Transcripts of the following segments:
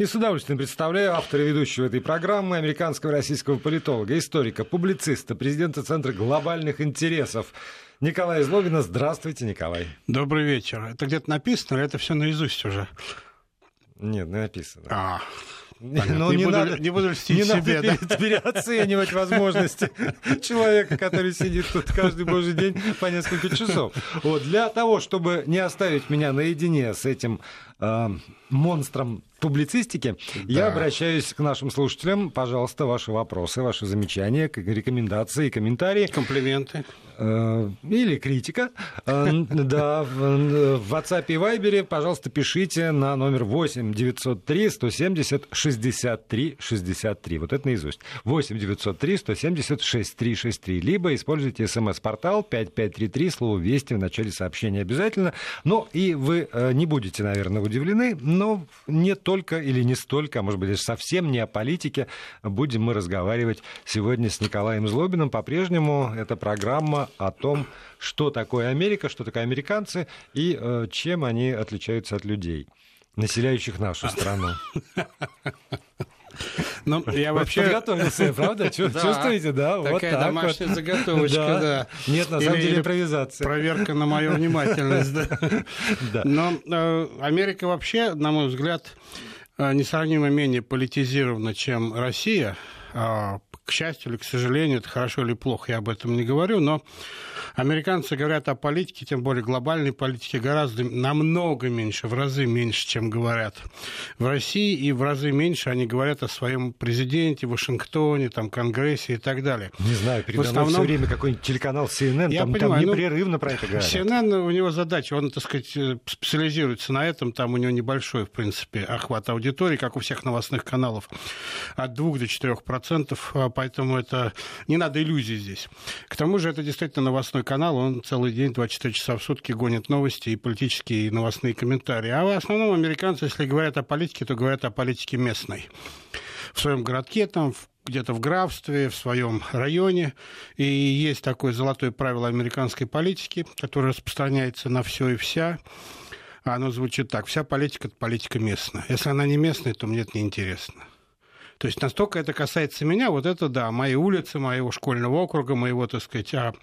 И с удовольствием представляю автора и ведущего этой программы, американского и российского политолога, историка, публициста, президента Центра глобальных интересов Николая Злобина. Здравствуйте, Николай. Добрый вечер. Это где-то написано, или это все наизусть уже? Нет, не написано. А, Ну, не, не, буду, надо, не буду льстить не надо себе, да? пере- переоценивать возможности человека, который сидит тут каждый божий день по несколько часов. Вот, для того, чтобы не оставить меня наедине с этим э, монстром публицистики, я обращаюсь к нашим слушателям. Пожалуйста, ваши вопросы, ваши замечания, рекомендации, комментарии. Комплименты. Э, или критика. Э, Да, в в WhatsApp и Viber, пожалуйста, пишите на номер 8 903 170 63 63. Вот это наизусть. 8 903 170 63 63. Либо используйте смс-портал 5533, слово «Вести» в начале сообщения обязательно. Ну, и вы э, не будете, наверное, удивлены, но не только или не столько, а может быть, даже совсем не о политике будем мы разговаривать сегодня с Николаем Злобиным. По-прежнему это программа о том, что такое Америка, что такое американцы и э, чем они отличаются от людей, населяющих нашу страну. Ну, я вообще... Подготовился, правда? Чу- Да. Чувствуете, да? Такая так домашняя заготовочка, да. Нет, на самом деле импровизация. Проверка на мою внимательность, да. Но э, Америка вообще, на мой взгляд, э, несравнимо менее политизирована, чем Россия. К счастью или к сожалению, это хорошо или плохо, я об этом не говорю, но американцы говорят о политике, тем более глобальной политике, гораздо намного меньше, в разы меньше, чем говорят в России, и в разы меньше они говорят о своем президенте, Вашингтоне, там, Конгрессе и так далее. Не знаю, передо В мной все основном- время какой-нибудь телеканал CNN, Я там, там понимаю, ну, непрерывно про это говорят. CNN, у него задача, он, так сказать, э, специализируется на этом, там у него небольшой, в принципе, охват аудитории, как у всех новостных каналов, от 2 до 4 процентов, а поэтому это не надо иллюзий здесь. К тому же это действительно новостной канал, он целый день, 24 часа в сутки гонит новости и политические, и новостные комментарии. А в основном американцы, если говорят о политике, то говорят о политике местной. В своем городке, там, в- где-то в графстве, в своем районе. И есть такое золотое правило американской политики, которое распространяется на все и вся. Оно звучит так. Вся политика – это политика местная. Если она не местная, то мне это неинтересно. То есть настолько это касается меня, вот это да, мои улицы, моего школьного округа, моего, так сказать, а,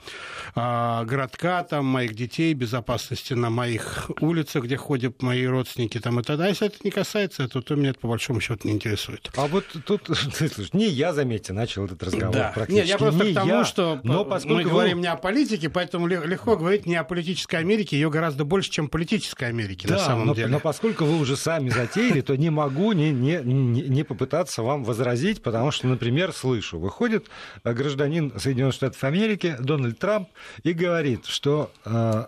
а, городка, там, моих детей, безопасности на моих улицах, где ходят мои родственники, там, и тогда, если это не касается этого, то меня это по большому счету не интересует. А вот тут, слушай, не я, заметьте, начал этот разговор Да. практически. Нет, я просто не к тому, я, что но мы поскольку вы- говорим не о политике, поэтому ле- легко говорить не о политической Америке, ее гораздо больше, чем политической Америки на Да, самом но, деле. но поскольку вы уже сами затеяли, то не могу не, не, не попытаться вам возразить, потому что, например, слышу, выходит э, гражданин Соединенных Штатов Америки Дональд Трамп и говорит, что э,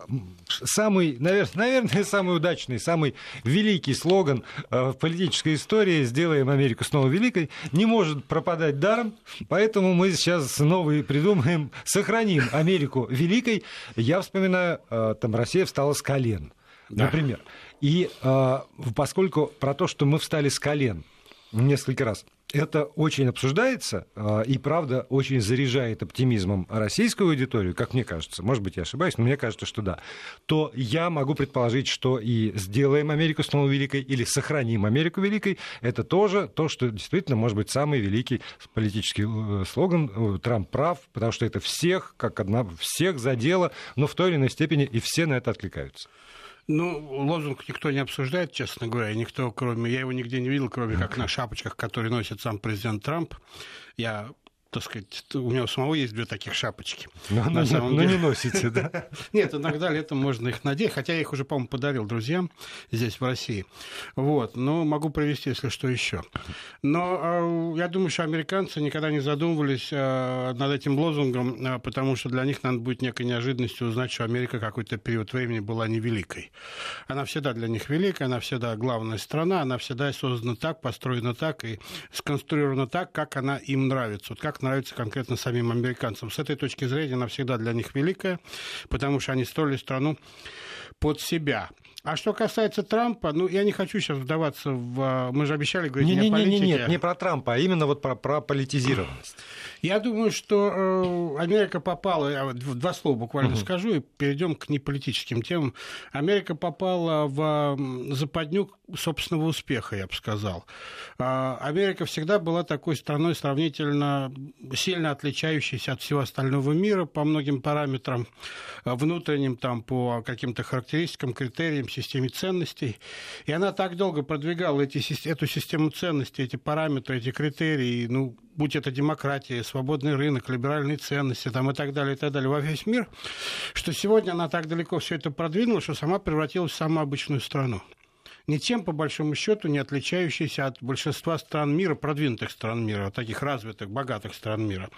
самый, наверное, наверное, самый удачный, самый великий слоган э, в политической истории «Сделаем Америку снова великой» не может пропадать даром, поэтому мы сейчас новый придумаем «Сохраним Америку великой». Я вспоминаю, э, там Россия встала с колен, Да. например. И э, поскольку про то, что мы встали с колен несколько раз, это очень обсуждается э, и, правда, очень заряжает оптимизмом российскую аудиторию, как мне кажется, может быть, я ошибаюсь, но мне кажется, что да, то я могу предположить, что и «Сделаем Америку снова великой» или «Сохраним Америку великой» — это тоже то, что действительно может быть самый великий политический э, слоган. Э, Трамп прав, потому что это всех, как одна, всех задело, но в той или иной степени и все на это откликаются. Ну, лозунг никто не обсуждает, честно говоря, никто, кроме... Я его нигде не видел, кроме как на шапочках, которые носит сам президент Трамп. Я так сказать, у него самого есть две таких шапочки. Но, На но- самом но деле. не носите, да? Нет, иногда летом можно их надеть, хотя я их уже, по-моему, подарил друзьям здесь, в России. Вот, но могу привести, если что, еще. Но э, я думаю, что американцы никогда не задумывались э, над этим лозунгом, э, потому что для них надо будет некой неожиданностью узнать, что Америка какой-то период времени была невеликой. Она всегда для них великая, она всегда главная страна, она всегда создана так, построена так и сконструирована так, как она им нравится. Вот как нравится конкретно самим американцам. С этой точки зрения она всегда для них великая, потому что они строили страну под себя. А что касается Трампа, ну, я не хочу сейчас вдаваться в... А, мы же обещали говорить не, не, не о политике. Нет, не про Трампа, а именно вот про, про политизированность. Я думаю, что э, Америка попала, я два слова буквально угу. скажу, и перейдем к неполитическим темам. Америка попала в западню собственного успеха, я бы сказал. А, Америка всегда была такой страной сравнительно сильно отличающейся от всего остального мира по многим параметрам, э, внутренним, там, по каким-то характеристикам, критериям, системе ценностей. И она так долго продвигала эти, эту систему ценностей, эти параметры, эти критерии, ну, будь это демократия, свободный рынок, либеральные ценности там, и так далее, и так далее, во весь мир, что сегодня она так далеко все это продвинула, что сама превратилась в самую обычную страну ничем, по большому счету, не отличающийся от большинства стран мира, продвинутых стран мира, таких развитых, богатых стран мира.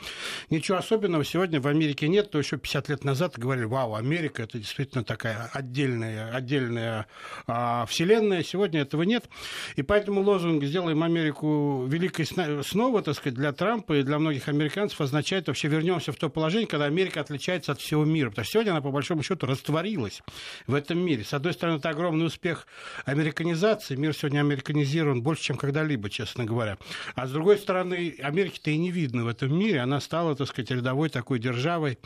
Ничего особенного сегодня в Америке нет, то еще 50 лет назад говорили, вау, Америка это действительно такая отдельная, отдельная а, вселенная, сегодня этого нет. И поэтому лозунг «Сделаем Америку великой снова», так сказать, для Трампа и для многих американцев означает вообще вернемся в то положение, когда Америка отличается от всего мира. Потому что сегодня она, по большому счету, растворилась в этом мире. С одной стороны, это огромный успех Америки американизации. Мир сегодня американизирован больше, чем когда-либо, честно говоря. А с другой стороны, Америки-то и не видно в этом мире. Она стала, так сказать, рядовой такой державой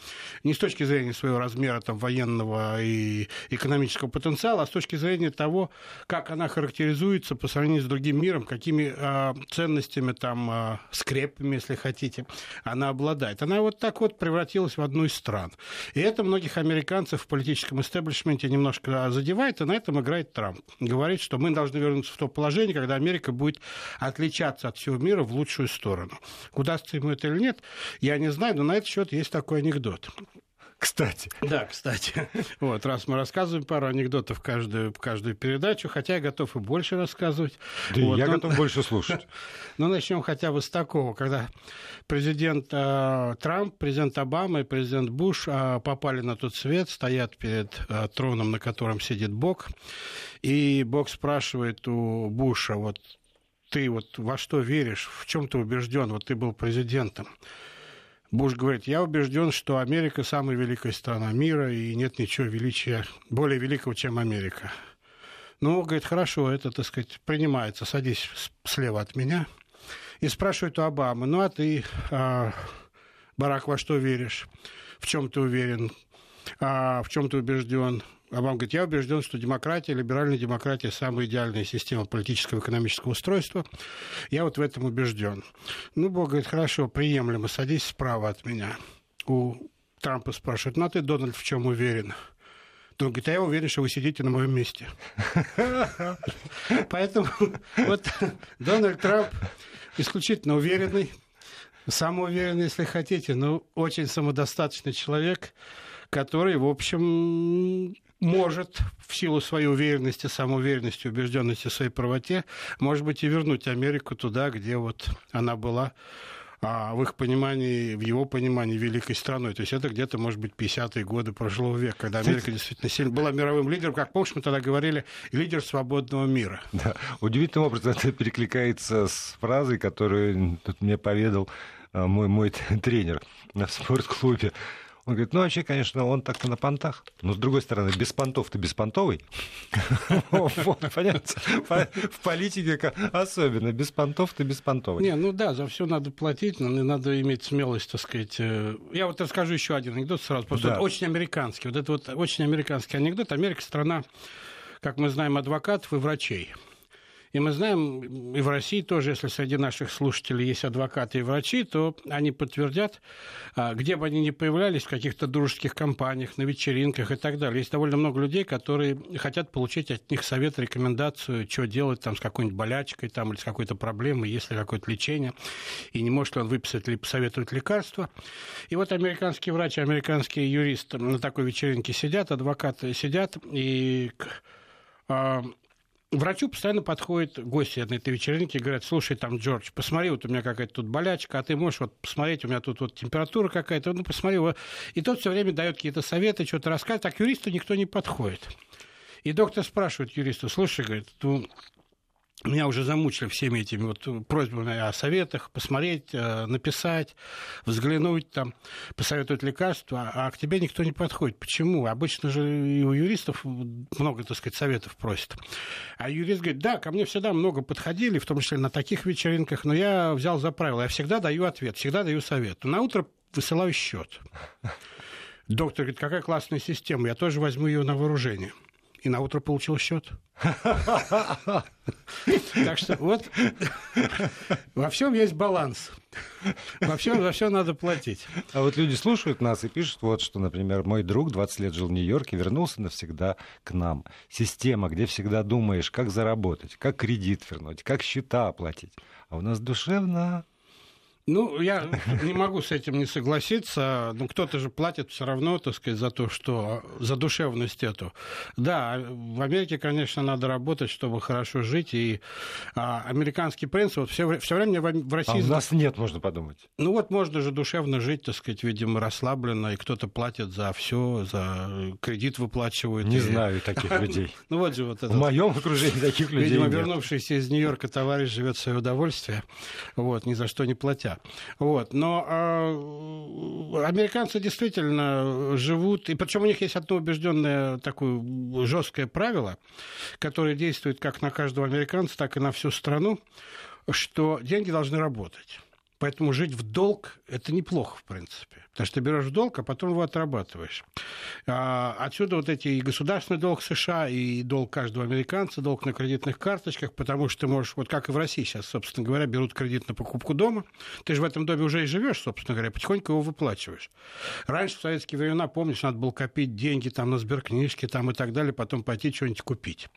не с точки зрения своего размера там, военного и экономического потенциала, а с точки зрения того, как она характеризуется по сравнению с другим миром, какими э, ценностями, там, э, скрепами, если хотите, она обладает. Она вот так вот превратилась в одну из стран. И это многих американцев в политическом истеблишменте немножко задевает, и на этом играет Трамп. Говорит, что мы должны вернуться в то положение, когда Америка будет отличаться от всего мира в лучшую сторону. Удастся ему это или нет, я не знаю, но на этот счет есть такой анекдот. Кстати. Да, кстати. Вот, раз мы рассказываем пару анекдотов каждую, каждую передачу, хотя я готов и больше рассказывать. Да вот, я но... готов больше слушать. Ну, начнем хотя бы с такого, когда президент э, Трамп, президент Обама и президент Буш э, попали на тот свет, стоят перед э, троном, на котором сидит Бог, и Бог спрашивает у Буша, вот ты вот во что веришь, в чем ты убежден, вот ты был президентом. Буш говорит, я убежден, что Америка самая великая страна мира, и нет ничего величия, более великого, чем Америка. Ну, говорит, хорошо, это, так сказать, принимается, садись слева от меня. И спрашивает у Обамы, ну, а ты, а, Барак, во что веришь? В чем ты уверен? А, в чем ты убежден? А вам говорит, я убежден, что демократия, либеральная демократия – самая идеальная система политического и экономического устройства. Я вот в этом убежден. Ну, Бог говорит, хорошо, приемлемо, садись справа от меня. У Трампа спрашивают, ну, а ты, Дональд, в чем уверен? Он говорит, а я уверен, что вы сидите на моем месте. Поэтому вот Дональд Трамп исключительно уверенный, самоуверенный, если хотите, но очень самодостаточный человек, который, в общем, может в силу своей уверенности, самоуверенности, убежденности в своей правоте, может быть, и вернуть Америку туда, где вот она была а в их понимании, в его понимании, великой страной. То есть это где-то, может быть, 50-е годы прошлого века, когда Америка действительно сильно была мировым лидером, как помнишь, мы тогда говорили, лидер свободного мира. Да, удивительным образом это перекликается с фразой, которую тут мне поведал а, мой, мой тренер в спортклубе. Он говорит, ну, вообще, конечно, он так-то на понтах. Но, с другой стороны, без понтов ты беспонтовый. Понятно? В политике особенно. Без понтов ты беспонтовый. Не, ну да, за все надо платить, но надо иметь смелость, так сказать. Э, я вот расскажу еще один анекдот сразу. Просто очень американский. Вот это вот очень американский анекдот. Америка страна, как мы знаем, адвокатов и врачей. И мы знаем, и в России тоже, если среди наших слушателей есть адвокаты и врачи, то они подтвердят, а, где бы они ни появлялись, в каких-то дружеских компаниях, на вечеринках и так далее. Есть довольно много людей, которые хотят получить от них совет, рекомендацию, что делать там с какой-нибудь болячкой там, или с какой-то проблемой, есть ли какое-то лечение, и не может ли он выписать или посоветовать лекарства. И вот американские врачи, американские юристы на такой вечеринке сидят, адвокаты сидят, и а, врачу постоянно подходят гости на этой вечеринке и говорят, слушай, там, Джордж, посмотри, вот у меня какая-то тут болячка, а ты можешь вот посмотреть, у меня тут вот температура какая-то, ну, посмотри. И тот все время дает какие-то советы, что-то рассказывает, а к юристу никто не подходит. И доктор спрашивает юриста, слушай, говорит, ну, меня уже замучили всеми этими вот просьбами о советах, посмотреть, э, написать, взглянуть, там, посоветовать лекарства, а к тебе никто не подходит. Почему? Обычно же и у юристов много, так сказать, советов просят. А юрист говорит, да, ко мне всегда много подходили, в том числе на таких вечеринках, но я взял за правило, я всегда даю ответ, всегда даю совет. На утро высылаю счет. Доктор говорит, какая классная система, я тоже возьму ее на вооружение и на утро получил счет. Так что вот во всем есть баланс. Во всем за все надо платить. А вот люди слушают нас и пишут вот что, например, мой друг 20 лет жил в Нью-Йорке, вернулся навсегда к нам. Система, где всегда думаешь, как заработать, как кредит вернуть, как счета оплатить. А у нас душевно ну, я не могу с этим не согласиться. Ну, кто-то же платит все равно, так сказать, за то, что... за душевность эту. Да, в Америке, конечно, надо работать, чтобы хорошо жить. И а, американский принцип... Вот все, все время в России... А у нас нет, можно подумать. Ну, вот можно же душевно жить, так сказать, видимо, расслабленно, и кто-то платит за все, за кредит выплачивают. Не и... знаю таких людей. Ну, вот же вот это. В моем окружении таких людей Видимо, вернувшийся из Нью-Йорка товарищ живет в свое удовольствие, вот, ни за что не платя. Вот. Но э, американцы действительно живут, и причем у них есть одно убежденное такое жесткое правило, которое действует как на каждого американца, так и на всю страну, что деньги должны работать. Поэтому жить в долг – это неплохо, в принципе. Потому что ты берешь долг, а потом его отрабатываешь. А, отсюда вот эти и государственный долг США, и долг каждого американца, долг на кредитных карточках, потому что ты можешь, вот как и в России сейчас, собственно говоря, берут кредит на покупку дома. Ты же в этом доме уже и живешь, собственно говоря, потихоньку его выплачиваешь. Раньше, в советские времена, помнишь, надо было копить деньги там на сберкнижки там и так далее, потом пойти что-нибудь купить.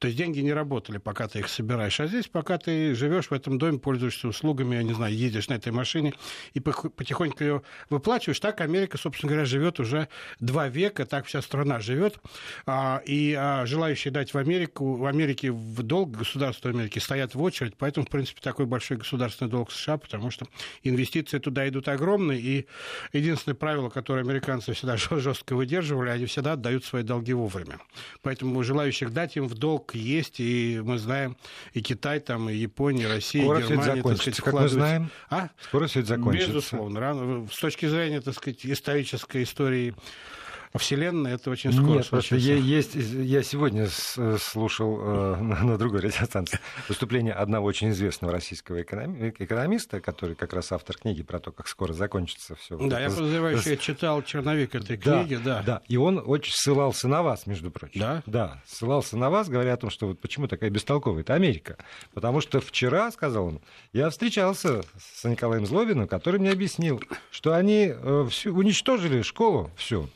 То есть деньги не работали, пока ты их собираешь. А здесь, пока ты живешь в этом доме, пользуешься услугами, я не знаю, едешь на этой машине и потихоньку ее выплачиваешь, выплачиваешь. Так Америка, собственно говоря, живет уже два века, так вся страна живет. А, и а, желающие дать в Америку, в Америке в долг государства Америки стоят в очередь, поэтому, в принципе, такой большой государственный долг США, потому что инвестиции туда идут огромные, и единственное правило, которое американцы всегда жестко выдерживали, они всегда отдают свои долги вовремя. Поэтому желающих дать им в долг есть, и мы знаем, и Китай, там, и Япония, и Россия, Скоро и Германия, так сказать, как мы знаем. А? Скоро все это закончится. Безусловно. Рано, с точки зрения так сказать, исторической истории Вселенной, это очень скоро Нет, просто я, есть, я сегодня слушал э, на другой радиостанции выступление одного очень известного российского экономиста, который как раз автор книги про то, как скоро закончится все. Да, я подозреваю, что я читал черновик этой книги, да. Да, и он очень ссылался на вас, между прочим. Да? Да, ссылался на вас, говоря о том, что вот почему такая бестолковая, это Америка. Потому что вчера, сказал он, я встречался с Николаем Злобиным, который мне объяснил, что они э, всю, уничтожили школу всю,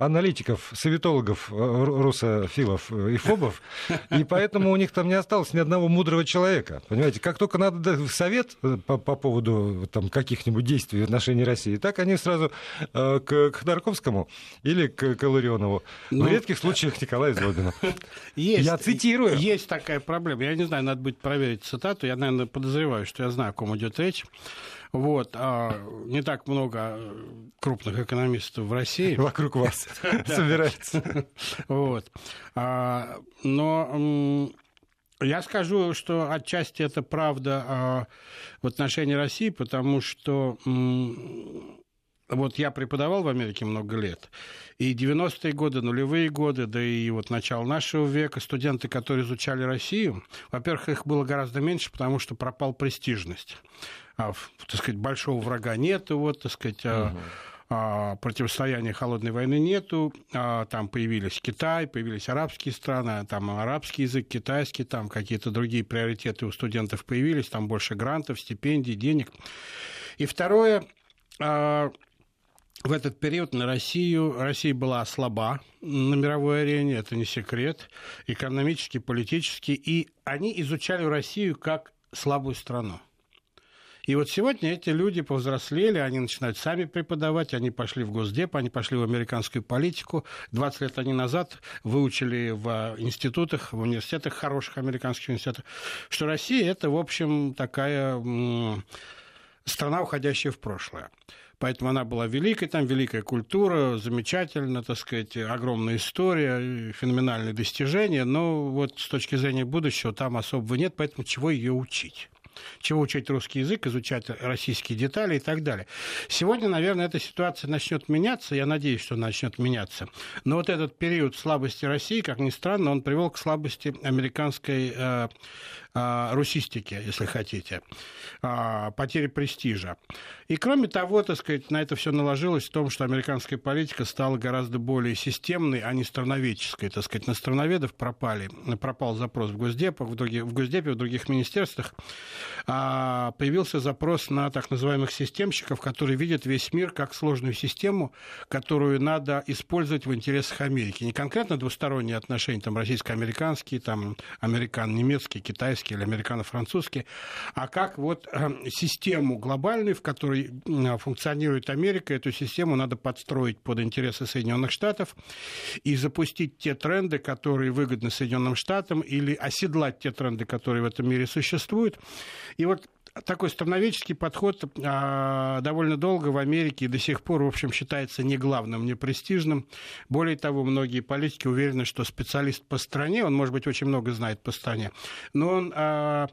аналитиков, советологов, э, русофилов и фобов, и поэтому у них там не осталось ни одного мудрого человека. Понимаете, как только надо совет э, по, по поводу там, каких-нибудь действий в отношении России, так они сразу э, к, к Ходорковскому или к, к Ларионову. Ну, в редких случаях Николаю Злобину. Есть, я цитирую. Есть такая проблема. Я не знаю, надо будет проверить цитату. Я, наверное, подозреваю, что я знаю, о ком идет речь. Вот, а не так много крупных экономистов в России. Вокруг вас собирается. Вот. А, но я скажу, что отчасти это правда а, в отношении России, потому что вот я преподавал в Америке много лет, и 90-е годы, нулевые годы, да и вот начало нашего века, студенты, которые изучали Россию, во-первых, их было гораздо меньше, потому что пропал престижность так сказать, большого врага нет, вот, так сказать, угу. а, противостояния холодной войны нету, а, там появились Китай, появились арабские страны, там арабский язык, китайский, там какие-то другие приоритеты у студентов появились, там больше грантов, стипендий, денег. И второе, а, в этот период на Россию, Россия была слаба на мировой арене, это не секрет, экономически, политически, и они изучали Россию как слабую страну. И вот сегодня эти люди повзрослели, они начинают сами преподавать, они пошли в Госдеп, они пошли в американскую политику. 20 лет они назад выучили в институтах, в университетах, хороших американских университетах, что Россия – это, в общем, такая страна, уходящая в прошлое. Поэтому она была великой, там великая культура, замечательно, так сказать, огромная история, феноменальные достижения, но вот с точки зрения будущего там особого нет, поэтому чего ее учить? Чего учить русский язык, изучать российские детали и так далее. Сегодня, наверное, эта ситуация начнет меняться, я надеюсь, что начнет меняться. Но вот этот период слабости России, как ни странно, он привел к слабости американской э, русистики, если хотите, э, потери престижа. И кроме того, так сказать, на это все наложилось в том, что американская политика стала гораздо более системной, а не страноведческой. Так сказать, на страноведов пропали, пропал запрос в Госдепе, в, других, в Госдепе, в других министерствах. А, появился запрос на так называемых системщиков, которые видят весь мир как сложную систему, которую надо использовать в интересах Америки. Не конкретно двусторонние отношения, там, российско-американские, там, американо-немецкие, китайские или американо-французские, а как вот э, систему глобальную, в которой функционирует Америка, эту систему надо подстроить под интересы Соединенных Штатов и запустить те тренды, которые выгодны Соединенным Штатам, или оседлать те тренды, которые в этом мире существуют, и вот такой страноведческий подход а, довольно долго в Америке и до сих пор, в общем, считается не главным, не престижным. Более того, многие политики уверены, что специалист по стране, он, может быть, очень много знает по стране, но он а,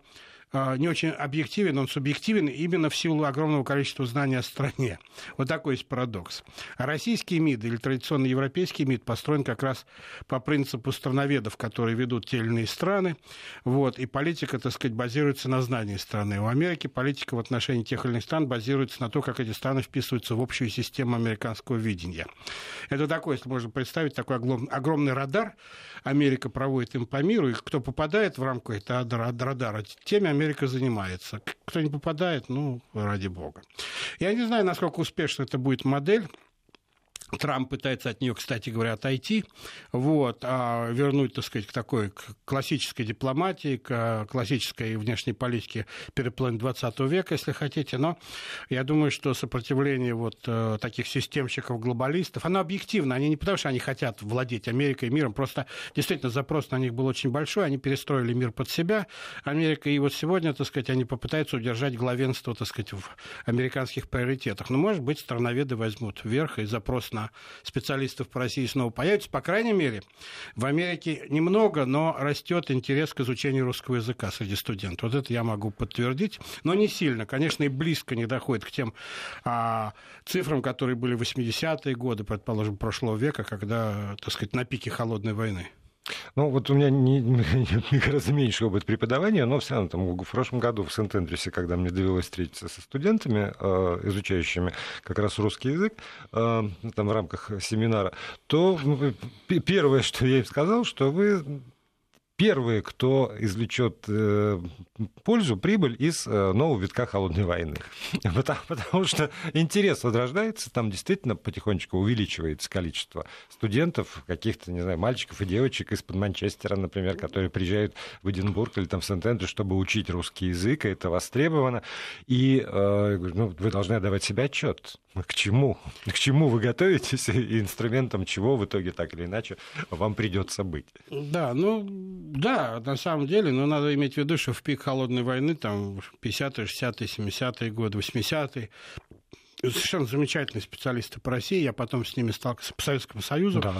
не очень объективен, он субъективен именно в силу огромного количества знаний о стране. Вот такой есть парадокс. А российский МИД или традиционный европейский МИД построен как раз по принципу страноведов, которые ведут те или иные страны. Вот, и политика, так сказать, базируется на знании страны. У Америки политика в отношении тех или иных стран базируется на том, как эти страны вписываются в общую систему американского видения. Это такой, если можно представить, такой огромный радар Америка проводит им по миру, и кто попадает в рамку этого радара, теми Америка занимается. Кто не попадает, ну, ради бога. Я не знаю, насколько успешно это будет модель. Трамп пытается от нее, кстати говоря, отойти, вот, а вернуть, так сказать, к такой классической дипломатии, к классической внешней политике переплывания 20 века, если хотите. Но я думаю, что сопротивление вот э, таких системщиков-глобалистов, оно объективно, они не потому, что они хотят владеть Америкой и миром, просто действительно запрос на них был очень большой, они перестроили мир под себя, Америка, и вот сегодня, так сказать, они попытаются удержать главенство, так сказать, в американских приоритетах. Но, может быть, страноведы возьмут вверх и запрос на специалистов по России снова появится. По крайней мере, в Америке немного, но растет интерес к изучению русского языка среди студентов. Вот это я могу подтвердить, но не сильно. Конечно, и близко не доходит к тем а, цифрам, которые были в 80-е годы, предположим, прошлого века, когда, так сказать, на пике холодной войны. Ну, вот у меня не, не, гораздо меньше опыт преподавания, но все равно там, в прошлом году в Сент-Эндрюсе, когда мне довелось встретиться со студентами, э, изучающими как раз русский язык, э, там в рамках семинара, то ну, первое, что я им сказал, что вы первые, кто извлечет э, пользу, прибыль из э, нового витка холодной войны. Потому, потому что интерес возрождается, там действительно потихонечку увеличивается количество студентов, каких-то, не знаю, мальчиков и девочек из-под Манчестера, например, которые приезжают в Эдинбург или там в Сент-Эндрю, чтобы учить русский язык, и это востребовано. И э, ну, вы должны отдавать себе отчет. К чему? К чему вы готовитесь и инструментом чего в итоге так или иначе вам придется быть? Да, ну да, на самом деле, но надо иметь в виду, что в пик холодной войны, там, 50-е, 60-е, 70-е годы, 80-е, совершенно замечательные специалисты по России. Я потом с ними столкнулся по Советскому Союзу. Да.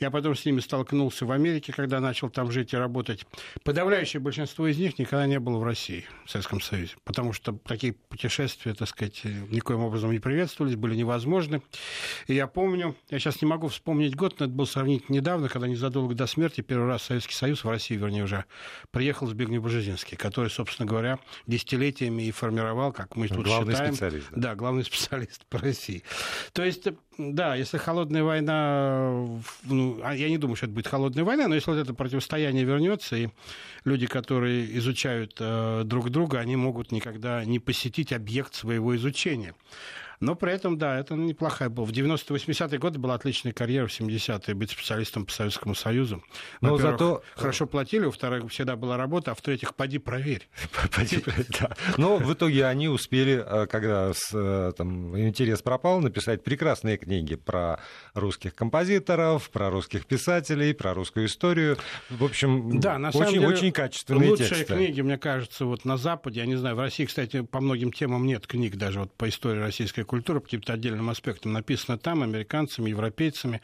Я потом с ними столкнулся в Америке, когда начал там жить и работать. Подавляющее большинство из них никогда не было в России, в Советском Союзе, потому что такие путешествия, так сказать, никоим образом не приветствовались, были невозможны. И я помню, я сейчас не могу вспомнить год, но это был сравнительно недавно, когда незадолго до смерти первый раз Советский Союз в России, вернее, уже приехал Збигнев Бжезинский, который, собственно говоря, десятилетиями и формировал, как мы тут главный считаем... Специалист, да. да, главный специалист специалист по России. То есть, да, если холодная война, ну, а я не думаю, что это будет холодная война, но если вот это противостояние вернется, и люди, которые изучают э, друг друга, они могут никогда не посетить объект своего изучения. Но при этом, да, это неплохая была. В 90-80-е годы была отличная карьера, в 70-е быть специалистом по Советскому Союзу. Но зато... Хорошо платили, во-вторых, всегда была работа, а в-третьих, поди проверь. Поди, да. Но в итоге они успели, э, когда э, там, интерес пропал, написать прекрасные книги про русских композиторов, про русских писателей, про русскую историю. В общем, да, на самом очень, деле, очень качественные лучшие тексты. книги, мне кажется, вот на Западе, я не знаю, в России, кстати, по многим темам нет книг даже вот по истории российской культура по каким-то отдельным аспектам написана там американцами, европейцами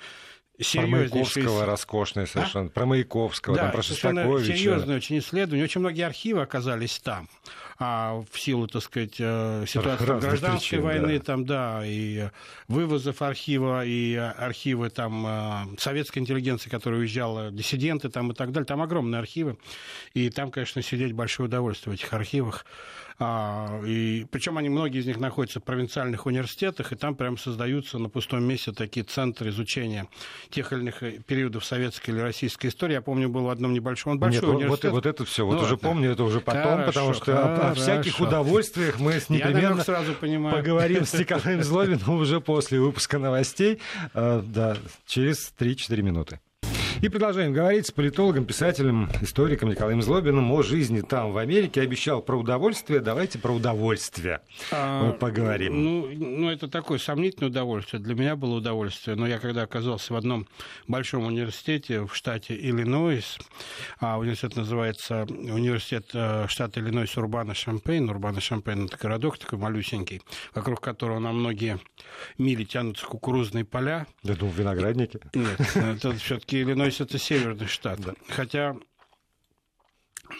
Про Маяковского роскошное совершенно. А? Про Маяковского, да, там, про Шостаковича. серьезное очень исследование. Очень многие архивы оказались там. А в силу, так сказать, э, ситуации Разных гражданской причин, войны, да. там, да, и вывозов архива, и архивы там э, советской интеллигенции, которая уезжала, диссиденты там и так далее. Там огромные архивы. И там, конечно, сидеть большое удовольствие в этих архивах. А, и, причем они, многие из них находятся в провинциальных университетах, и там прям создаются на пустом месте такие центры изучения тех или иных э, периодов советской или российской истории. Я помню, был в одном небольшом, он большой Нет, университет. Вот, вот это все, вот ну, уже помню, это уже потом, хорошо, потому что хорошо. о, о всяких удовольствиях мы с непременно сразу понимаю. поговорим с Николаем Злобиным уже после выпуска новостей, э, да, через 3-4 минуты. И продолжаем говорить с политологом, писателем, историком Николаем Злобиным о жизни там, в Америке. Обещал про удовольствие. Давайте про удовольствие а, поговорим. Ну, ну, это такое сомнительное удовольствие. Для меня было удовольствие. Но я когда оказался в одном большом университете в штате Иллинойс, а университет называется университет э, штата Иллинойс Урбана-Шампейн. Урбана-Шампейн – это городок такой малюсенький, вокруг которого на многие мили тянутся кукурузные поля. Я думал, виноградники. Нет, это все-таки Иллинойс Иллинойс это северный штат. Да. Хотя,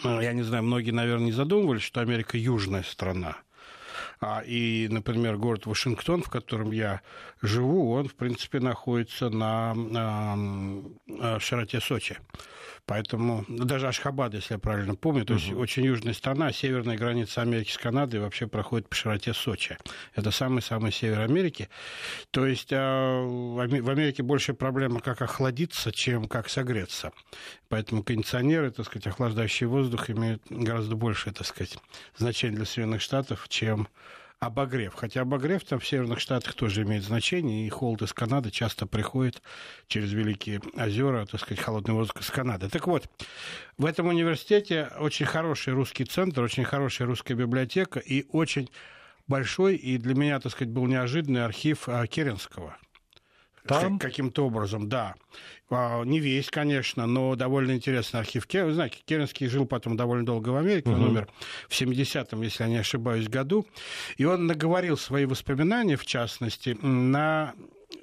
ну, я не знаю, многие, наверное, не задумывались, что Америка южная страна. А, и, например, город Вашингтон, в котором я живу, он, в принципе, находится на, на, на широте Сочи. Поэтому, ну, даже Ашхабад, если я правильно помню, то есть очень южная страна, северная граница Америки с Канадой вообще проходит по широте Сочи. Это самый-самый север Америки. То есть а, в Америке больше проблема, как охладиться, чем как согреться. Поэтому кондиционеры, так сказать, охлаждающий воздух имеют гораздо большее, так сказать, значение для Соединенных Штатов, чем обогрев. Хотя обогрев там в Северных Штатах тоже имеет значение, и холод из Канады часто приходит через Великие озера, так сказать, холодный воздух из Канады. Так вот, в этом университете очень хороший русский центр, очень хорошая русская библиотека и очень большой, и для меня, так сказать, был неожиданный архив а, Керенского. Там? Каким-то образом, да. А, не весь, конечно, но довольно интересный архив. Вы знаете, Керенский жил потом довольно долго в Америке, угу. он умер в 70-м, если я не ошибаюсь, году. И он наговорил свои воспоминания, в частности, на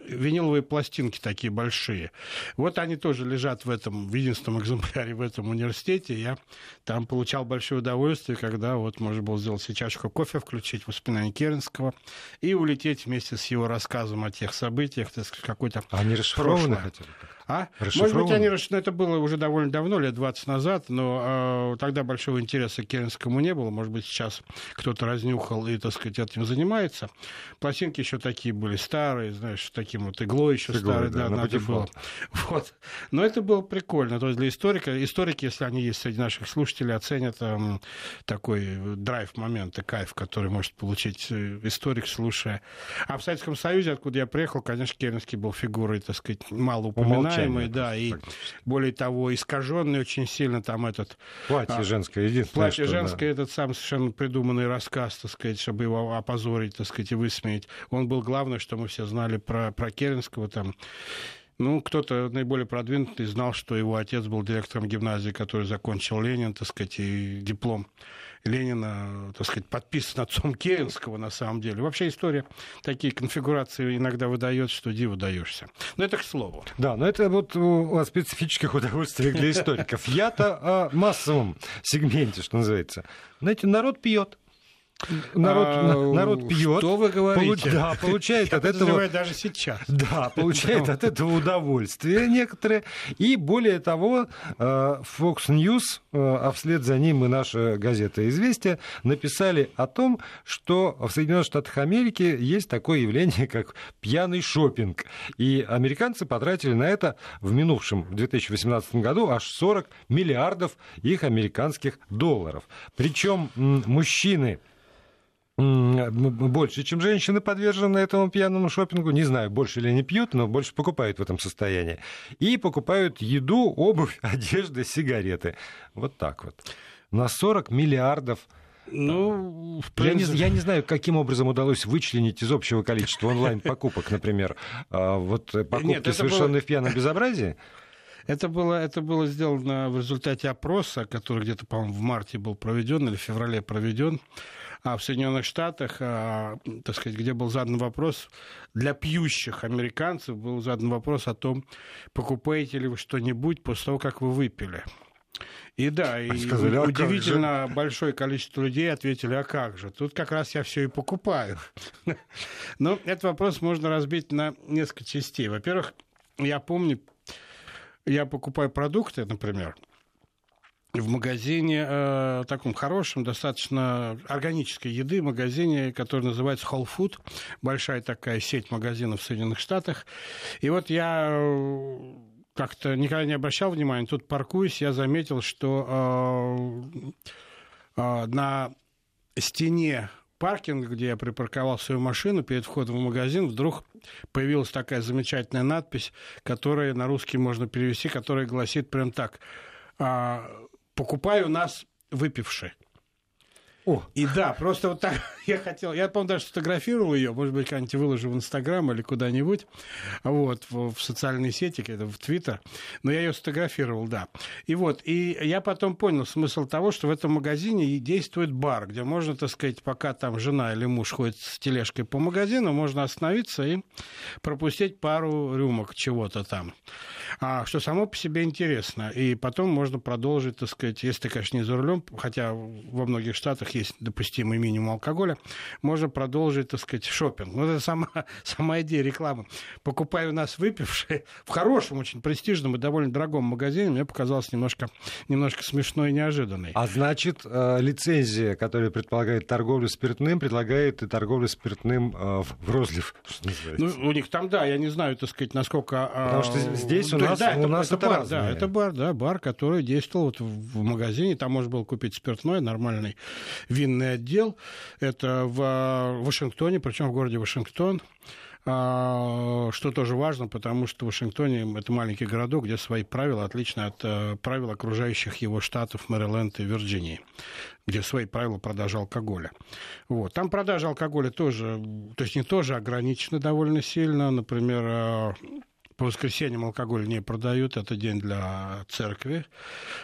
виниловые пластинки такие большие. Вот они тоже лежат в этом, в единственном экземпляре в этом университете. Я там получал большое удовольствие, когда вот можно было сделать себе чашку кофе, включить воспоминания Керенского и улететь вместе с его рассказом о тех событиях, так сказать, какой-то Они расшифрованы хотя бы? А? Может быть, они ну, это было уже довольно давно, лет 20 назад, но э, тогда большого интереса к Керенскому не было. Может быть, сейчас кто-то разнюхал и, так сказать, этим занимается. Пластинки еще такие были старые, знаешь, таким вот иглой еще старой, да, да надо было. Вот. Но это было прикольно. То есть для историка, историки, если они есть среди наших слушателей, оценят э, такой драйв момент и кайф, который может получить э, историк, слушая. А в Советском Союзе, откуда я приехал, конечно, Керенский был фигурой, так сказать, мало упоминаемой нескончаемый, да, и более того, искаженный очень сильно там этот... Платье а, женское, единственное, Платье что, женское, да. этот сам совершенно придуманный рассказ, так сказать, чтобы его опозорить, так сказать, и высмеять. Он был главное, что мы все знали про, про Керенского там. Ну, кто-то наиболее продвинутый знал, что его отец был директором гимназии, который закончил Ленин, так сказать, и диплом Ленина, так сказать, подписан отцом Керенского, на самом деле. Вообще история такие конфигурации иногда выдает, что диву даешься. Но это к слову. Да, но это вот о специфических удовольствиях для историков. Я-то о массовом сегменте, что называется. Знаете, народ пьет. Народ, а, народ пьет. Что вы говорите? Получ, да, получает Я от этого... даже сейчас. Да, получает от этого удовольствие некоторые. И более того, э, Fox News, э, а вслед за ним и наша газета «Известия» написали о том, что в Соединенных Штатах Америки есть такое явление, как пьяный шопинг. И американцы потратили на это в минувшем 2018 году аж 40 миллиардов их американских долларов. Причем мужчины больше, чем женщины подвержены этому пьяному шопингу. Не знаю, больше ли они пьют, но больше покупают в этом состоянии. И покупают еду, обувь, одежду, сигареты. Вот так вот. На 40 миллиардов ну, в принципе... я, не, я не знаю, каким образом удалось вычленить из общего количества онлайн-покупок, например, а, вот покупки, Нет, совершенные было... в пьяном безобразии. Это было, это было сделано в результате опроса, который где-то, по-моему, в марте был проведен или в феврале проведен а в Соединенных Штатах, а, так сказать, где был задан вопрос для пьющих американцев, был задан вопрос о том, покупаете ли вы что-нибудь после того, как вы выпили. И да, и сказали, а удивительно большое количество людей ответили, а как же? Тут как раз я все и покупаю. Но этот вопрос можно разбить на несколько частей. Во-первых, я помню, я покупаю продукты, например, в магазине, э, таком хорошем, достаточно органической еды, магазине, который называется Whole Food, большая такая сеть магазинов в Соединенных Штатах. И вот я э, как-то никогда не обращал внимания, тут паркуюсь, я заметил, что э, э, на стене паркинга, где я припарковал свою машину перед входом в магазин, вдруг появилась такая замечательная надпись, которая на русский можно перевести, которая гласит прям так а, покупаю нас выпившие. О. И да, просто вот так я хотел, я, по-моему, даже сфотографировал ее, может быть, как-нибудь выложу в Инстаграм или куда-нибудь, вот, в, в социальные сети, это в Твиттер, но я ее сфотографировал, да. И вот, и я потом понял смысл того, что в этом магазине действует бар, где можно, так сказать, пока там жена или муж ходит с тележкой по магазину, можно остановиться и пропустить пару рюмок чего-то там. А, что само по себе интересно. И потом можно продолжить, так сказать, если ты, конечно, не за рулем, хотя во многих штатах есть допустимый минимум алкоголя, можно продолжить, так сказать, шопинг. Вот это сама, сама идея рекламы. Покупаю нас выпившие в хорошем, очень престижном и довольно дорогом магазине, мне показалось немножко, немножко смешной и неожиданной. А значит, э, лицензия, которая предполагает торговлю спиртным, предлагает и торговлю спиртным э, в розлив, что называется. Ну, у них там, да, я не знаю, так сказать, насколько... Потому что здесь у нас, да, у это, нас это, это бар, да, это бар, да, бар, который действовал вот в магазине, там можно было купить спиртное, нормальный винный отдел. Это в э, Вашингтоне, причем в городе Вашингтон а, что тоже важно, потому что в Вашингтоне это маленький городок, где свои правила отличны от э, правил окружающих его штатов Мэриленд и Вирджинии, где свои правила продажи алкоголя. Вот. Там продажа алкоголя тоже, то есть не тоже ограничены довольно сильно. Например, э, по воскресеньям алкоголь не продают, это день для церкви.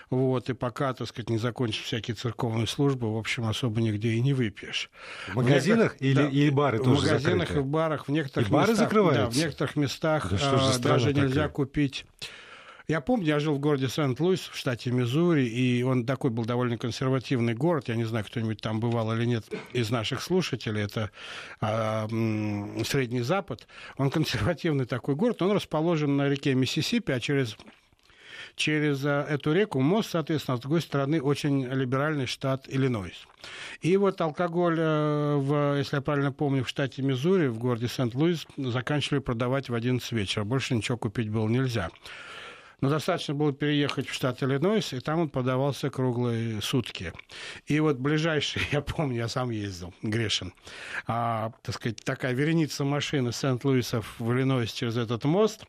Вот, и пока, так сказать, не закончишь всякие церковные службы, в общем, особо нигде и не выпьешь. В магазинах в или, да, или бары тоже В магазинах закрыты? и в барах. В некоторых и бары местах, закрываются? Да, в некоторых местах да а, даже нельзя купить я помню, я жил в городе Сент-Луис в штате Миссури, и он такой был довольно консервативный город. Я не знаю, кто-нибудь там бывал или нет из наших слушателей. Это а, Средний Запад. Он консервативный такой город. Он расположен на реке Миссисипи, а через через а, эту реку мост, соответственно, с другой стороны очень либеральный штат Иллинойс. И вот алкоголь, э, в, если я правильно помню, в штате Миссури, в городе Сент-Луис, заканчивали продавать в 11 вечера. Больше ничего купить было нельзя. Но достаточно было переехать в штат Иллинойс, и там он подавался круглые сутки. И вот ближайший, я помню, я сам ездил, грешен, а, так сказать, такая вереница машин Сент-Луиса в Иллинойс через этот мост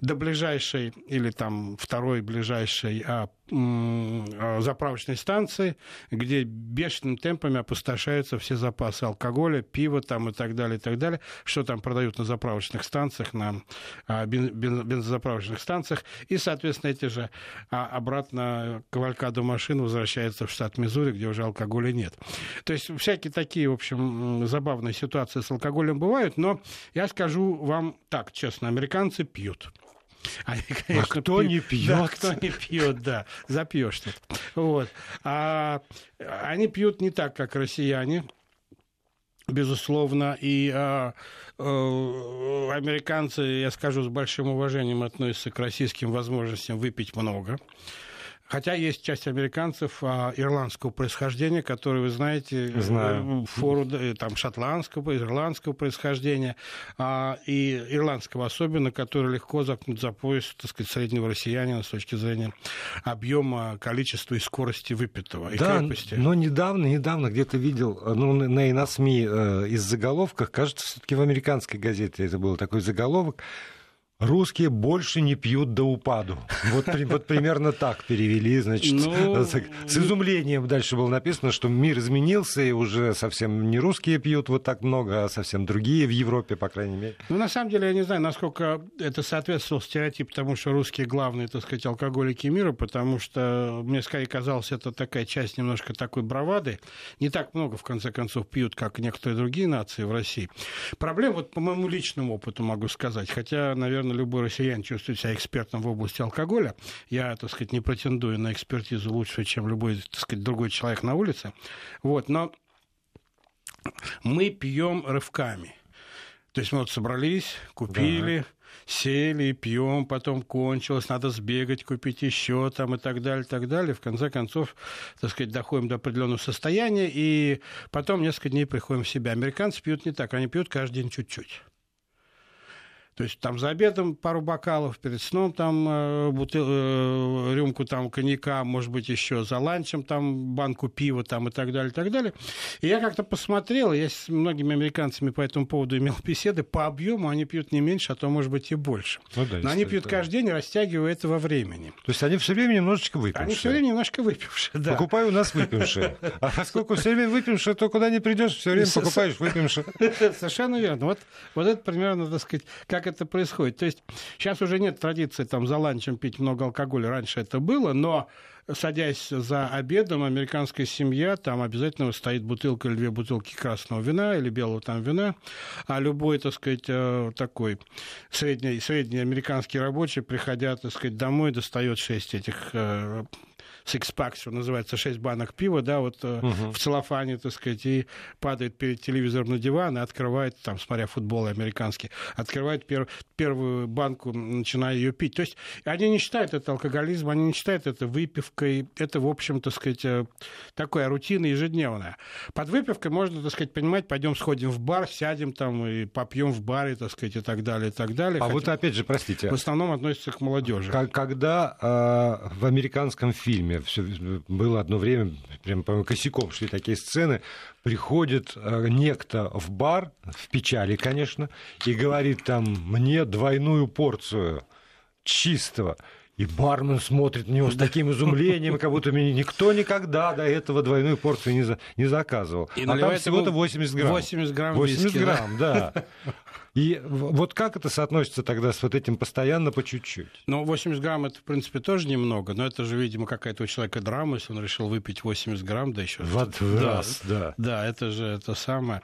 до ближайшей, или там второй ближайшей а, заправочной станции, где бешеными темпами опустошаются все запасы алкоголя, пива там и так далее, и так далее, что там продают на заправочных станциях, на а, бензозаправочных станциях, и, соответственно, эти же а, обратно кавалькаду машин возвращаются в штат Миссури, где уже алкоголя нет. То есть всякие такие, в общем, забавные ситуации с алкоголем бывают, но я скажу вам так, честно, американцы пьют. Они, конечно, а кто пьют. не пьет? Да, кто не пьет, да, запьешь тут. Вот. А они пьют не так, как россияне безусловно, и э, э, американцы, я скажу, с большим уважением относятся к российским возможностям выпить много. Хотя есть часть американцев а, ирландского происхождения, которые, вы знаете, Знаю. фору э, там, шотландского, ирландского происхождения, а, и ирландского особенно, которые легко запнут за пояс, так сказать, среднего россиянина с точки зрения объема, количества и скорости выпитого, и да, крепости. но недавно, недавно где-то видел, ну, на, на СМИ э, из заголовках, кажется, все-таки в американской газете это был такой заголовок, Русские больше не пьют до упаду. Вот, вот примерно так перевели, значит, ну... с изумлением дальше было написано, что мир изменился, и уже совсем не русские пьют вот так много, а совсем другие в Европе, по крайней мере. Ну, на самом деле, я не знаю, насколько это соответствовало стереотипу, потому что русские главные, так сказать, алкоголики мира, потому что мне скорее казалось, это такая часть немножко такой бравады. Не так много, в конце концов, пьют, как некоторые другие нации в России. Проблема, вот по моему личному опыту могу сказать, хотя, наверное, любой россиянин чувствует себя экспертом в области алкоголя. Я, так сказать, не претендую на экспертизу лучше, чем любой, так сказать, другой человек на улице. Вот, но мы пьем рывками. То есть мы вот собрались, купили, да. сели, пьем, потом кончилось, надо сбегать, купить еще там и так далее, и так далее. В конце концов, так сказать, доходим до определенного состояния, и потом несколько дней приходим в себя. Американцы пьют не так, они пьют каждый день чуть-чуть. То есть там за обедом пару бокалов, перед сном там э, бутыл, э, рюмку там коньяка, может быть, еще за ланчем там банку пива там и так далее, и так далее. И я как-то посмотрел, я с многими американцами по этому поводу имел беседы, по объему они пьют не меньше, а то, может быть, и больше. Ну, да, Но они пьют да. каждый день, растягивая это во времени. То есть они все время немножечко выпившие? Они все время немножко выпившие, да. Покупай у нас выпившие. А поскольку все время выпившие, то куда не придешь, все время покупаешь выпившие. Совершенно верно. Вот, вот это примерно, так сказать, как как это происходит. То есть сейчас уже нет традиции там за ланчем пить много алкоголя, раньше это было, но садясь за обедом, американская семья, там обязательно стоит бутылка или две бутылки красного вина или белого там вина, а любой, так сказать, э, такой средний, средний американский рабочий, приходя, так сказать, домой, достает шесть этих э, six-pack, что называется, 6 банок пива, да, вот угу. в целлофане, так сказать, и падает перед телевизором на диван и открывает, там, смотря футбол американский, открывает пер, первую банку, начиная ее пить. То есть они не считают это алкоголизм, они не считают это выпивкой, это, в общем, так сказать, э, такая рутина ежедневная. Под выпивкой можно, так сказать, понимать, пойдем сходим в бар, сядем там и попьем в баре, так сказать, и так далее, и так далее. А Хотя вот опять же, простите. В основном относится к молодежи. Когда э, в американском фильме фильме. Все, было одно время, прям по косяком шли такие сцены. Приходит э, некто в бар, в печали, конечно, и говорит там, мне двойную порцию чистого. И бармен смотрит на него с таким изумлением, как будто мне никто никогда до этого двойную порцию не, за, не заказывал. И а там всего-то 80 грамм. 80 грамм 80 виски, грамм, да. да. И вот как это соотносится тогда с вот этим постоянно по чуть-чуть? Ну, 80 грамм это, в принципе, тоже немного, но это же, видимо, какая-то у человека драма, если он решил выпить 80 грамм, да еще... В да, раз, да. Да, это же это самое.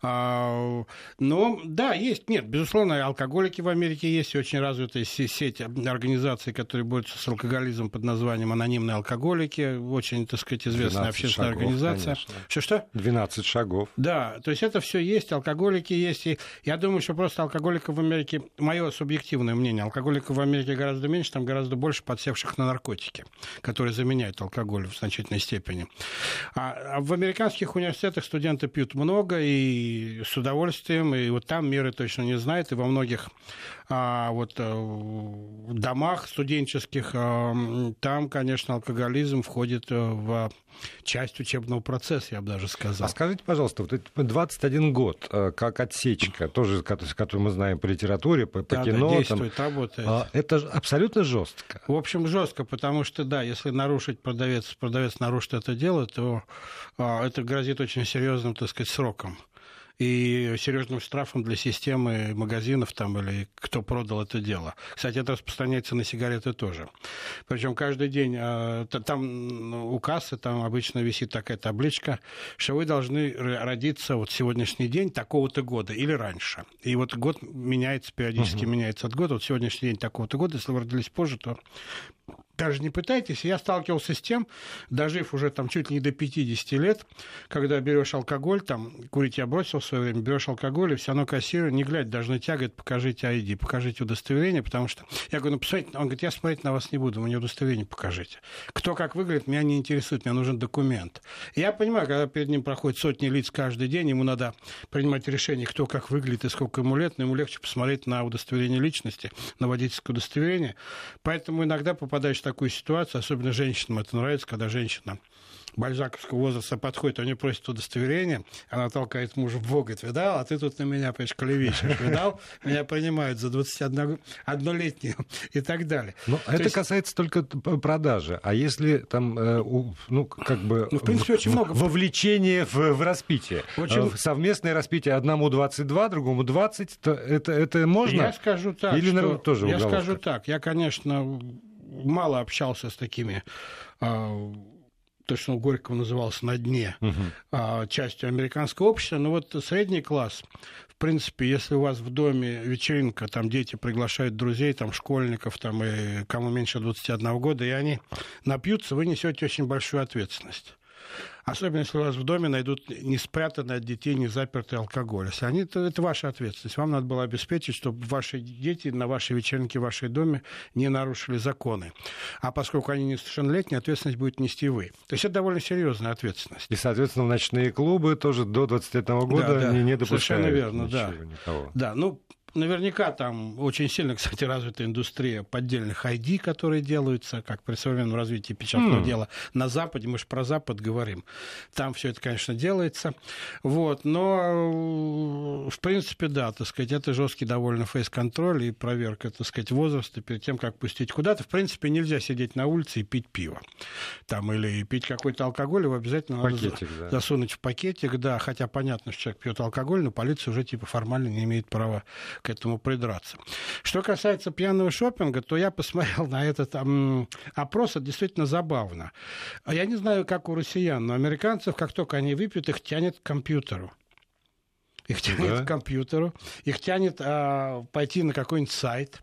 А, но, да, есть, нет, безусловно, алкоголики в Америке есть, очень развитая сеть организаций, которые борются с алкоголизмом под названием «Анонимные алкоголики», очень, так сказать, известная общественная шагов, организация. Что-что? 12 шагов. Да, то есть это все есть, алкоголики есть, и я думаю, что просто алкоголиков в Америке, мое субъективное мнение, алкоголиков в Америке гораздо меньше, там гораздо больше подсевших на наркотики, которые заменяют алкоголь в значительной степени. А, а в американских университетах студенты пьют много и с удовольствием, и вот там меры точно не знают, и во многих а, вот, э, домах студенческих, а, там, конечно, алкоголизм входит э, в часть учебного процесса, я бы даже сказал. А скажите, пожалуйста, вот 21 год, э, как отсечка, тоже, которую мы знаем по литературе, по, по да, кино. Да, действует, там, работает. А, это абсолютно жестко. В общем, жестко, потому что, да, если нарушить продавец, продавец нарушит это дело, то а, это грозит очень серьезным, так сказать, сроком и серьезным штрафом для системы магазинов там или кто продал это дело. Кстати, это распространяется на сигареты тоже. Причем каждый день а, там у кассы там обычно висит такая табличка, что вы должны родиться вот сегодняшний день такого-то года или раньше. И вот год меняется, периодически угу. меняется от года. Вот сегодняшний день такого-то года, если вы родились позже, то даже не пытайтесь. Я сталкивался с тем, дожив уже там чуть ли не до 50 лет, когда берешь алкоголь, там, курить я бросил в свое время, берешь алкоголь, и все равно кассир, не глядя, даже натягивает, покажите ID, покажите удостоверение, потому что я говорю, ну, посмотрите, он говорит, я смотреть на вас не буду, мне удостоверение покажите. Кто как выглядит, меня не интересует, мне нужен документ. Я понимаю, когда перед ним проходит сотни лиц каждый день, ему надо принимать решение, кто как выглядит и сколько ему лет, но ему легче посмотреть на удостоверение личности, на водительское удостоверение. Поэтому иногда попадаешь в такую ситуацию, особенно женщинам это нравится, когда женщина бальзаковского возраста подходит, они просят удостоверение, она толкает мужа в бок, говорит, видал, а ты тут на меня, понимаешь, клевещешь, видал, меня принимают за 21-летнюю и так далее. Но То это есть... касается только продажи, а если там, э, ну, как бы... Ну, в принципе, очень много. Вовлечение в, в распитие. Очень... Э, совместное распитие одному 22, другому 20, то это, это можно? Я скажу так, Или что... тоже Я уголовка? скажу так, я, конечно, мало общался с такими а, то, что он Горького назывался на дне, угу. частью американского общества. Но вот средний класс, в принципе, если у вас в доме вечеринка, там дети приглашают друзей, там школьников, там и кому меньше 21 года, и они напьются, вы несете очень большую ответственность. Особенно, если у вас в доме найдут не спрятанный от детей, не запертый алкоголь. Если они, то это ваша ответственность. Вам надо было обеспечить, чтобы ваши дети на вашей вечеринке в вашей доме не нарушили законы. А поскольку они несовершеннолетние, ответственность будет нести вы. То есть это довольно серьезная ответственность. И, соответственно, ночные клубы тоже до 21 года да, да. не, не допускают Совершенно верно, да. Никого. Да, ну, Наверняка там очень сильно, кстати, развита индустрия поддельных ID, которые делаются, как при современном развитии печатного mm. дела на Западе. Мы же про Запад говорим. Там все это, конечно, делается. Вот. Но, в принципе, да, так сказать, это жесткий довольно фейс-контроль и проверка, так сказать, возраста перед тем, как пустить куда-то. В принципе, нельзя сидеть на улице и пить пиво. Там, или пить какой-то алкоголь, его обязательно пакетик, надо да. засунуть в пакетик, да. Хотя понятно, что человек пьет алкоголь, но полиция уже типа формально не имеет права к этому придраться. Что касается пьяного шопинга, то я посмотрел на этот м, опрос, это действительно забавно. Я не знаю, как у россиян, но американцев, как только они выпьют, их тянет к компьютеру их тянет да. к компьютеру, их тянет а, пойти на какой-нибудь сайт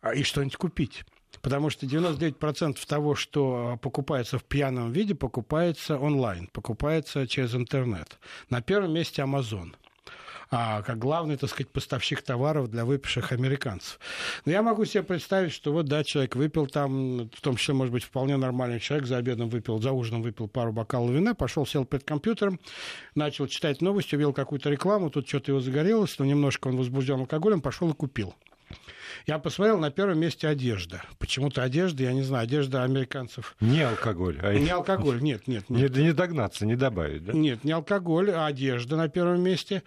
а, и что-нибудь купить. Потому что 99% того, что покупается в пьяном виде, покупается онлайн, покупается через интернет. На первом месте Amazon а, как главный, так сказать, поставщик товаров для выпивших американцев. Но я могу себе представить, что вот, да, человек выпил там, в том числе, может быть, вполне нормальный человек, за обедом выпил, за ужином выпил пару бокалов вина, пошел, сел перед компьютером, начал читать новости, увидел какую-то рекламу, тут что-то его загорелось, но немножко он возбужден алкоголем, пошел и купил. Я посмотрел, на первом месте одежда. Почему-то одежда, я не знаю, одежда американцев. Не алкоголь. А... Не алкоголь, нет, нет. нет. Не, не догнаться, не добавить, да? Нет, не алкоголь, а одежда на первом месте.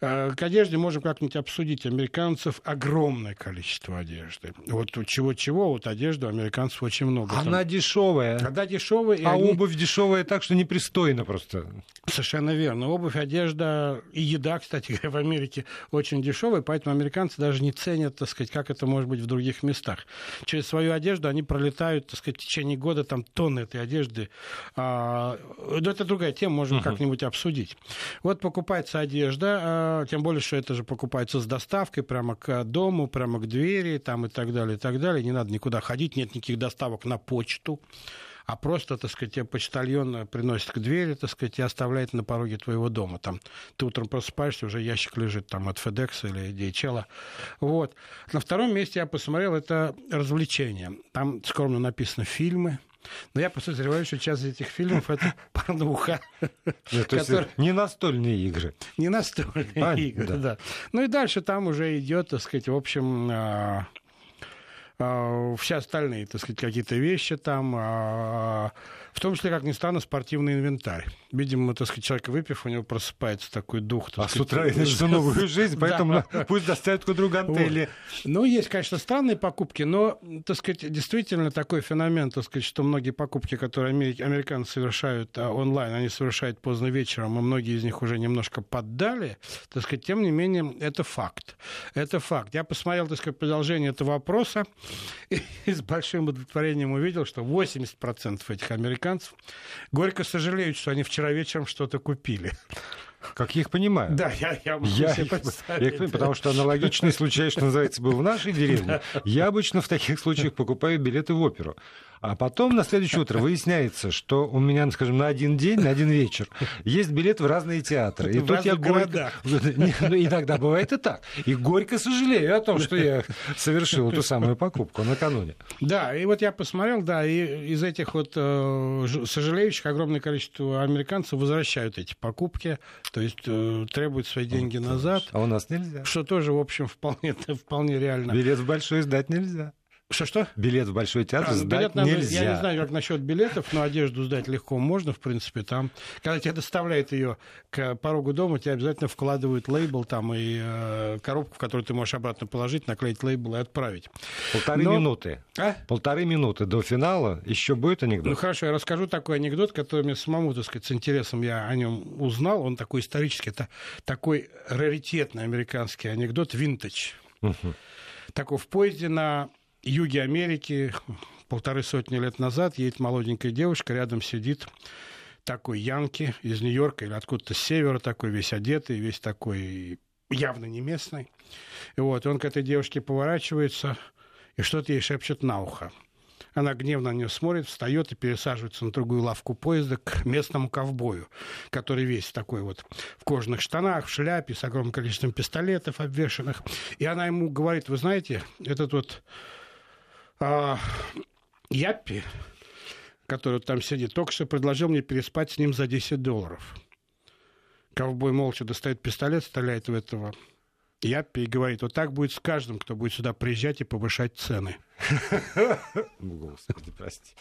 Э, к одежде можем как-нибудь обсудить. Американцев огромное количество одежды. Вот чего-чего, вот одежды у американцев очень много. Она Там... дешевая. Она дешевая. А они... обувь дешевая так, что непристойно просто. Совершенно верно. Обувь, одежда и еда, кстати говоря, в Америке очень дешевая, поэтому американцы даже не ценят, так сказать, как это может быть в других местах. Через свою одежду они пролетают, так сказать, в течение года там тонны этой одежды. А, но это другая тема, можем uh-huh. как-нибудь обсудить. Вот покупается одежда, а, тем более, что это же покупается с доставкой прямо к дому, прямо к двери там и так далее, и так далее. Не надо никуда ходить, нет никаких доставок на почту а просто, так сказать, тебе почтальон приносит к двери, так сказать, и оставляет на пороге твоего дома. Там ты утром просыпаешься, уже ящик лежит там от FedEx или DHL. Вот. На втором месте я посмотрел, это развлечения. Там скромно написано фильмы, но я подозреваю, что часть этих фильмов это порнуха. Нет, то который... не настольные игры. Не настольные а, игры, да. да. Ну и дальше там уже идет, так сказать, в общем, а, все остальные, так сказать, какие-то вещи там, а, в том числе, как ни странно, спортивный инвентарь. Видимо, так сказать, человек выпив, у него просыпается такой дух. а сказать, с утра и начнет новую жизнь, поэтому пусть доставят куда гантели. Ну, есть, конечно, странные покупки, но, так сказать, действительно такой феномен, так сказать, что многие покупки, которые американцы совершают а, онлайн, они совершают поздно вечером, и многие из них уже немножко поддали, так сказать, тем не менее, это факт. Это факт. Я посмотрел, так сказать, продолжение этого вопроса и с большим удовлетворением увидел, что 80% этих американцев горько сожалеют, что они вчера вечером что-то купили. Как я их понимаю. Да, я, я могу я себе их, представить. Я, потому что аналогичный случай, что называется, был в нашей деревне. Я обычно в таких случаях покупаю билеты в оперу. А потом на следующее утро выясняется, что у меня, скажем, на один день, на один вечер есть билет в разные театры. И в тут я горько... Ну, иногда бывает и так. И горько сожалею о том, что я совершил эту самую покупку накануне. Да, и вот я посмотрел, да, и из этих вот э, сожалеющих огромное количество американцев возвращают эти покупки, то есть э, требуют свои деньги назад. А у нас нельзя. Что тоже, в общем, вполне, вполне реально. Билет в большой сдать нельзя. Что-что? Билет в Большой театр А, сдать билет нельзя. Я не знаю, как насчет билетов, но одежду сдать легко можно, в принципе. Там, когда тебе доставляют ее к порогу дома, тебе обязательно вкладывают лейбл там и э, коробку, в которую ты можешь обратно положить, наклеить лейбл и отправить. Полторы Но- минуты. А? Полторы минуты до финала. Еще будет Ну анекдот? хорошо, я расскажу такой анекдот, который мне самому, так сказать, с интересом я о нем узнал. Он такой исторический, это такой раритетный американский анекдот, винтаж. Такой в поезде на юге Америки полторы сотни лет назад едет молоденькая девушка, рядом сидит такой Янки из Нью-Йорка или откуда-то с севера, такой весь одетый, весь такой явно не местный. И вот, он к этой девушке поворачивается и что-то ей шепчет на ухо. Она гневно на нее смотрит, встает и пересаживается на другую лавку поезда к местному ковбою, который весь такой вот в кожаных штанах, в шляпе, с огромным количеством пистолетов обвешанных. И она ему говорит, вы знаете, этот вот а, Яппи, который там сидит, только что предложил мне переспать с ним за 10 долларов. Ковбой молча достает пистолет, стреляет в этого Яппи и говорит, вот так будет с каждым, кто будет сюда приезжать и повышать цены. Господи, прости.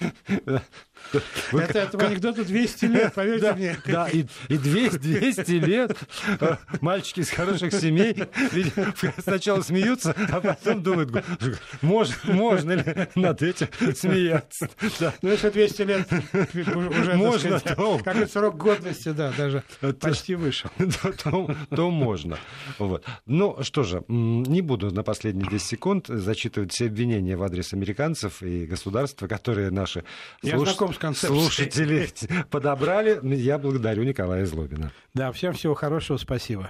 Это этому анекдоту 200 лет, поверьте Да, мне. да, и, и 200, 200 лет мальчики из хороших семей сначала смеются, а потом думают, «Го- можно, можно ли над этим смеяться. Да. Ну, если 200 лет уже, Можно, сказать, то- какой срок годности, да, даже почти вышел. то, то- то можно. Вот. Ну что же, не буду на последние 10 секунд зачитывать все обвинения в адрес американцев и государства, которые наши Я знаком с концепцией. слушатели подобрали. Я благодарю Николая Злобина. Да, всем всего хорошего, спасибо.